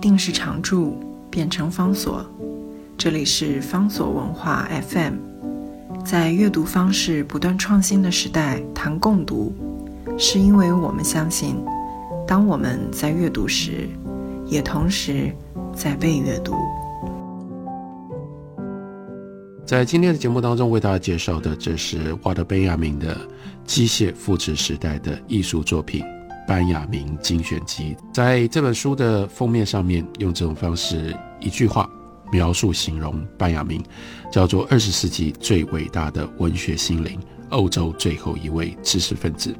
定时常驻变成方所。这里是方所文化 FM，在阅读方式不断创新的时代谈共读，是因为我们相信，当我们在阅读时，也同时在被阅读。在今天的节目当中，为大家介绍的，这是瓦德·贝亚明的机械复制时代的艺术作品。班雅明精选集在这本书的封面上面，用这种方式一句话描述形容班雅明，叫做二十世纪最伟大的文学心灵，欧洲最后一位知识分子。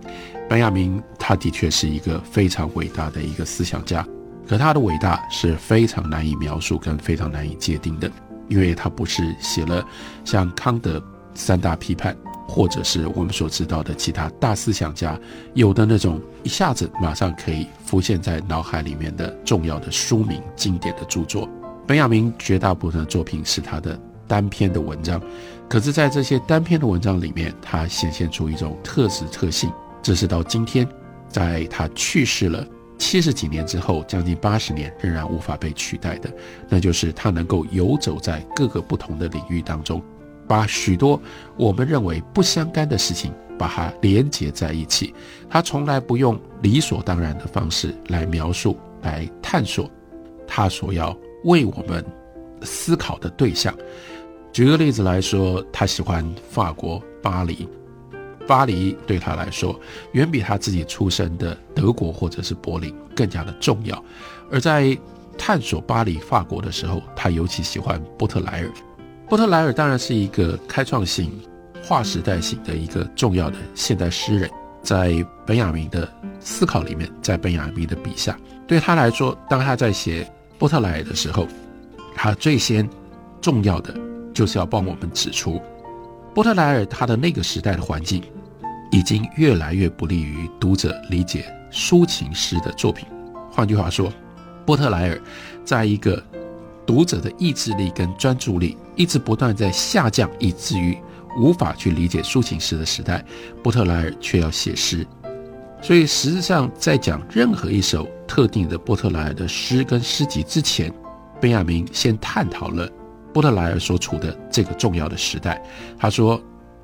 班雅明他的确是一个非常伟大的一个思想家，可他的伟大是非常难以描述跟非常难以界定的，因为他不是写了像康德三大批判。或者是我们所知道的其他大思想家有的那种一下子马上可以浮现在脑海里面的重要的书名、经典的著作。本雅明绝大部分的作品是他的单篇的文章，可是，在这些单篇的文章里面，他显现出一种特质特性，这是到今天，在他去世了七十几年之后，将近八十年仍然无法被取代的，那就是他能够游走在各个不同的领域当中。把许多我们认为不相干的事情，把它连结在一起。他从来不用理所当然的方式来描述、来探索他所要为我们思考的对象。举个例子来说，他喜欢法国巴黎，巴黎对他来说远比他自己出生的德国或者是柏林更加的重要。而在探索巴黎、法国的时候，他尤其喜欢波特莱尔。波特莱尔当然是一个开创性、划时代性的一个重要的现代诗人，在本雅明的思考里面，在本雅明的笔下，对他来说，当他在写波特莱尔的时候，他最先重要的就是要帮我们指出，波特莱尔他的那个时代的环境，已经越来越不利于读者理解抒情诗的作品。换句话说，波特莱尔在一个读者的意志力跟专注力。一直不断在下降，以至于无法去理解抒情诗的时代，波特莱尔却要写诗。所以，实际上在讲任何一首特定的波特莱尔的诗跟诗集之前，贝亚明先探讨了波特莱尔所处的这个重要的时代。他说，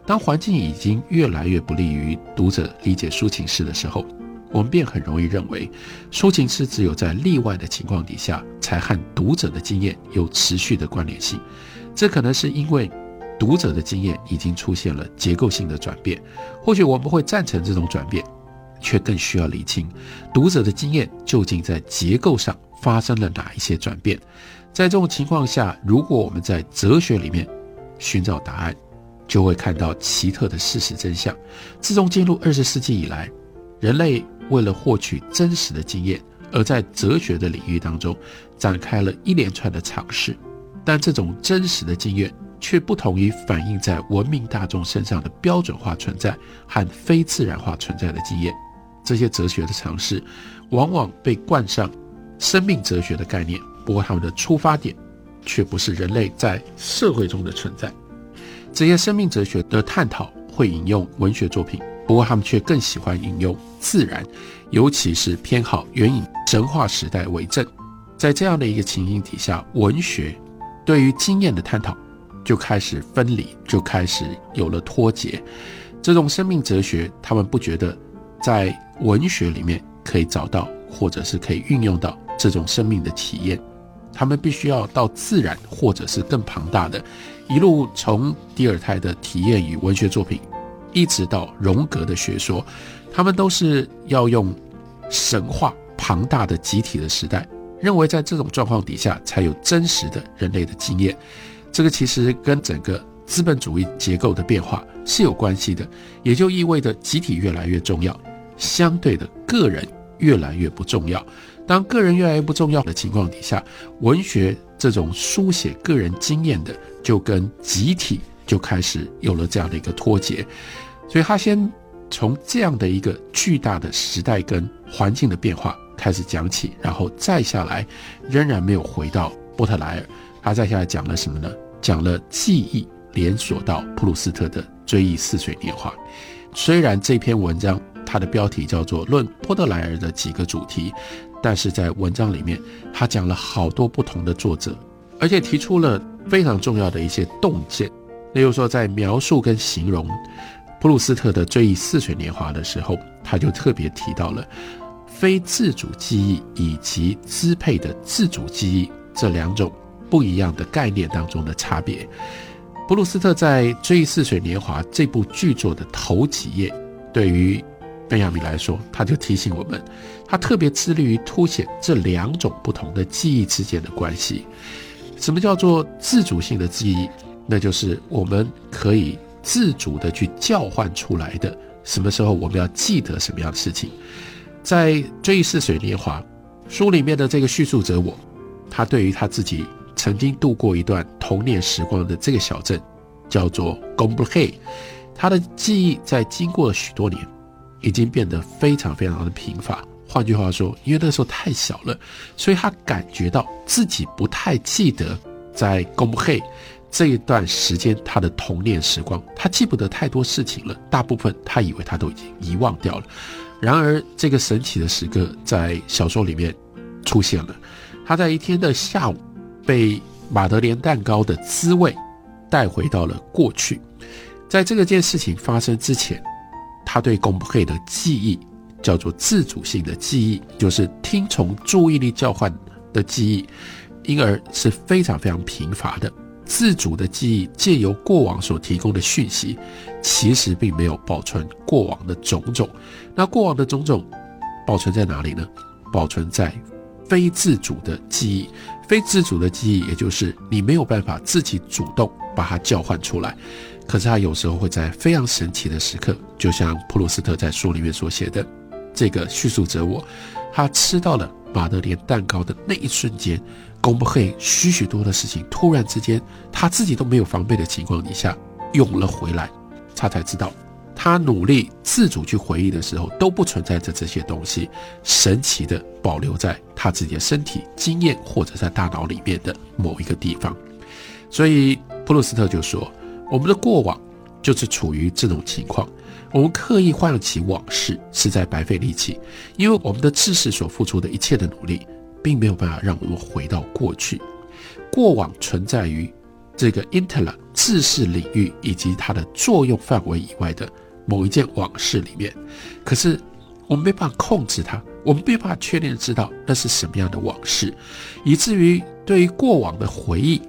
当环境已经越来越不利于读者理解抒情诗的时候，我们便很容易认为，抒情诗只有在例外的情况底下，才和读者的经验有持续的关联性。这可能是因为读者的经验已经出现了结构性的转变，或许我们会赞成这种转变，却更需要理清读者的经验究竟在结构上发生了哪一些转变。在这种情况下，如果我们在哲学里面寻找答案，就会看到奇特的事实真相。自从进入二十世纪以来，人类为了获取真实的经验，而在哲学的领域当中展开了一连串的尝试。但这种真实的经验却不同于反映在文明大众身上的标准化存在和非自然化存在的经验。这些哲学的尝试往往被冠上生命哲学的概念，不过他们的出发点却不是人类在社会中的存在。这些生命哲学的探讨会引用文学作品，不过他们却更喜欢引用自然，尤其是偏好援引神话时代为证。在这样的一个情形底下，文学。对于经验的探讨，就开始分离，就开始有了脱节。这种生命哲学，他们不觉得在文学里面可以找到，或者是可以运用到这种生命的体验。他们必须要到自然，或者是更庞大的，一路从第二胎的体验与文学作品，一直到荣格的学说，他们都是要用神话庞大的集体的时代。认为在这种状况底下才有真实的人类的经验，这个其实跟整个资本主义结构的变化是有关系的，也就意味着集体越来越重要，相对的个人越来越不重要。当个人越来越不重要的情况底下，文学这种书写个人经验的，就跟集体就开始有了这样的一个脱节。所以他先从这样的一个巨大的时代跟环境的变化。开始讲起，然后再下来，仍然没有回到波特莱尔。他再下来讲了什么呢？讲了记忆连锁到普鲁斯特的《追忆似水年华》。虽然这篇文章它的标题叫做《论波特莱尔的几个主题》，但是在文章里面，他讲了好多不同的作者，而且提出了非常重要的一些洞见。例如说，在描述跟形容布鲁斯特的追忆似水年华的时候，他就特别提到了非自主记忆以及支配的自主记忆这两种不一样的概念当中的差别。布鲁斯特在《追忆似水年华》这部剧作的头几页，对于贝亚米来说，他就提醒我们，他特别致力于凸显这两种不同的记忆之间的关系。什么叫做自主性的记忆？那就是我们可以自主的去叫唤出来的。什么时候我们要记得什么样的事情？在《追忆似水年华》书里面的这个叙述者我，他对于他自己。曾经度过一段童年时光的这个小镇，叫做 g o m b h e。他的记忆在经过了许多年，已经变得非常非常的贫乏。换句话说，因为那时候太小了，所以他感觉到自己不太记得在 g o m b h e 这一段时间他的童年时光。他记不得太多事情了，大部分他以为他都已经遗忘掉了。然而，这个神奇的时刻在小说里面出现了。他在一天的下午。被马德莲蛋糕的滋味带回到了过去，在这个件事情发生之前，他对公布会的记忆叫做自主性的记忆，就是听从注意力交换的记忆，因而是非常非常贫乏的。自主的记忆借由过往所提供的讯息，其实并没有保存过往的种种。那过往的种种保存在哪里呢？保存在非自主的记忆。非自主的记忆，也就是你没有办法自己主动把它叫唤出来。可是他有时候会在非常神奇的时刻，就像普鲁斯特在书里面所写的，这个叙述者我，他吃到了马德莲蛋糕的那一瞬间，公布会许许多的事情，突然之间他自己都没有防备的情况底下涌了回来，他才知道。他努力自主去回忆的时候，都不存在着这些东西，神奇的保留在他自己的身体经验或者在大脑里面的某一个地方。所以普鲁斯特就说：“我们的过往就是处于这种情况，我们刻意唤起往事是在白费力气，因为我们的知识所付出的一切的努力，并没有办法让我们回到过去。过往存在于这个 intellect 知识领域以及它的作用范围以外的。”某一件往事里面，可是我们没办法控制它，我们没办法确定知道那是什么样的往事，以至于对于过往的回忆，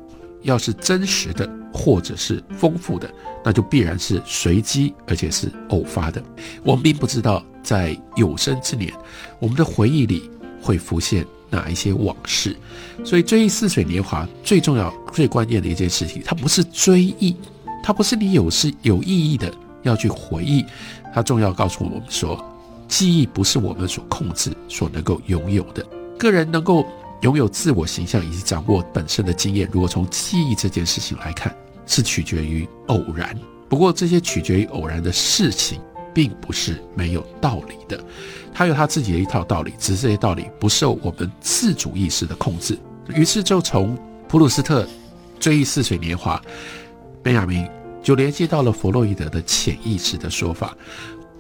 要是真实的或者是丰富的，那就必然是随机而且是偶发的。我们并不知道在有生之年，我们的回忆里会浮现哪一些往事。所以追忆似水年华最重要、最关键的一件事情，它不是追忆，它不是你有是有意义的。要去回忆，它重要告诉我们说，记忆不是我们所控制、所能够拥有的。个人能够拥有自我形象以及掌握本身的经验，如果从记忆这件事情来看，是取决于偶然。不过，这些取决于偶然的事情，并不是没有道理的。它有它自己的一套道理，只是这些道理不受我们自主意识的控制。于是，就从普鲁斯特追忆似水年华，贝亚明。就联系到了弗洛伊德的潜意识的说法，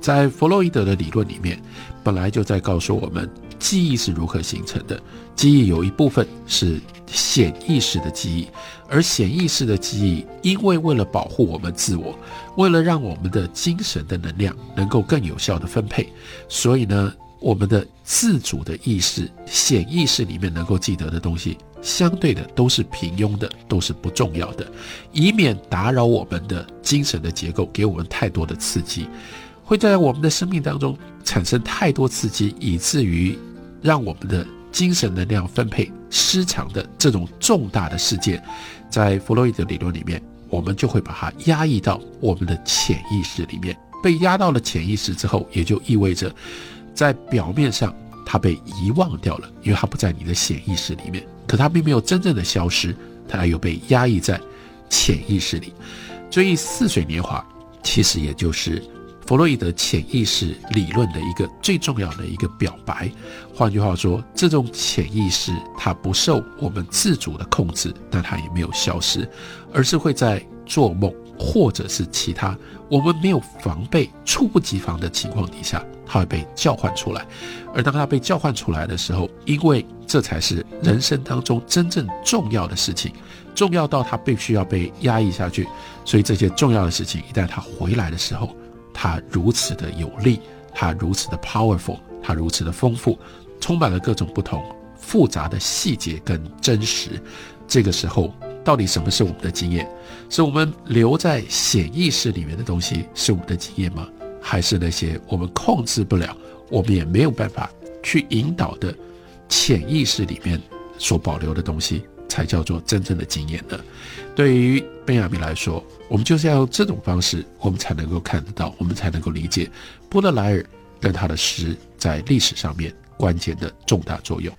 在弗洛伊德的理论里面，本来就在告诉我们记忆是如何形成的。记忆有一部分是显意识的记忆，而显意识的记忆，因为为了保护我们自我，为了让我们的精神的能量能够更有效的分配，所以呢，我们的自主的意识、显意识里面能够记得的东西。相对的都是平庸的，都是不重要的，以免打扰我们的精神的结构，给我们太多的刺激，会在我们的生命当中产生太多刺激，以至于让我们的精神能量分配失常的这种重大的事件，在弗洛伊德理论里面，我们就会把它压抑到我们的潜意识里面。被压到了潜意识之后，也就意味着在表面上它被遗忘掉了，因为它不在你的潜意识里面。可它并没有真正的消失，它又被压抑在潜意识里。追忆似水年华，其实也就是弗洛伊德潜意识理论的一个最重要的一个表白。换句话说，这种潜意识它不受我们自主的控制，但它也没有消失，而是会在做梦或者是其他我们没有防备、猝不及防的情况底下，它会被叫唤出来。而当它被叫唤出来的时候，因为这才是人生当中真正重要的事情，重要到它必须要被压抑下去。所以这些重要的事情一旦它回来的时候，它如此的有力，它如此的 powerful，它如此的丰富，充满了各种不同复杂的细节跟真实。这个时候。到底什么是我们的经验？是我们留在潜意识里面的东西是我们的经验吗？还是那些我们控制不了、我们也没有办法去引导的潜意识里面所保留的东西，才叫做真正的经验呢？对于贝亚米来说，我们就是要用这种方式，我们才能够看得到，我们才能够理解波德莱尔跟他的诗在历史上面关键的重大作用。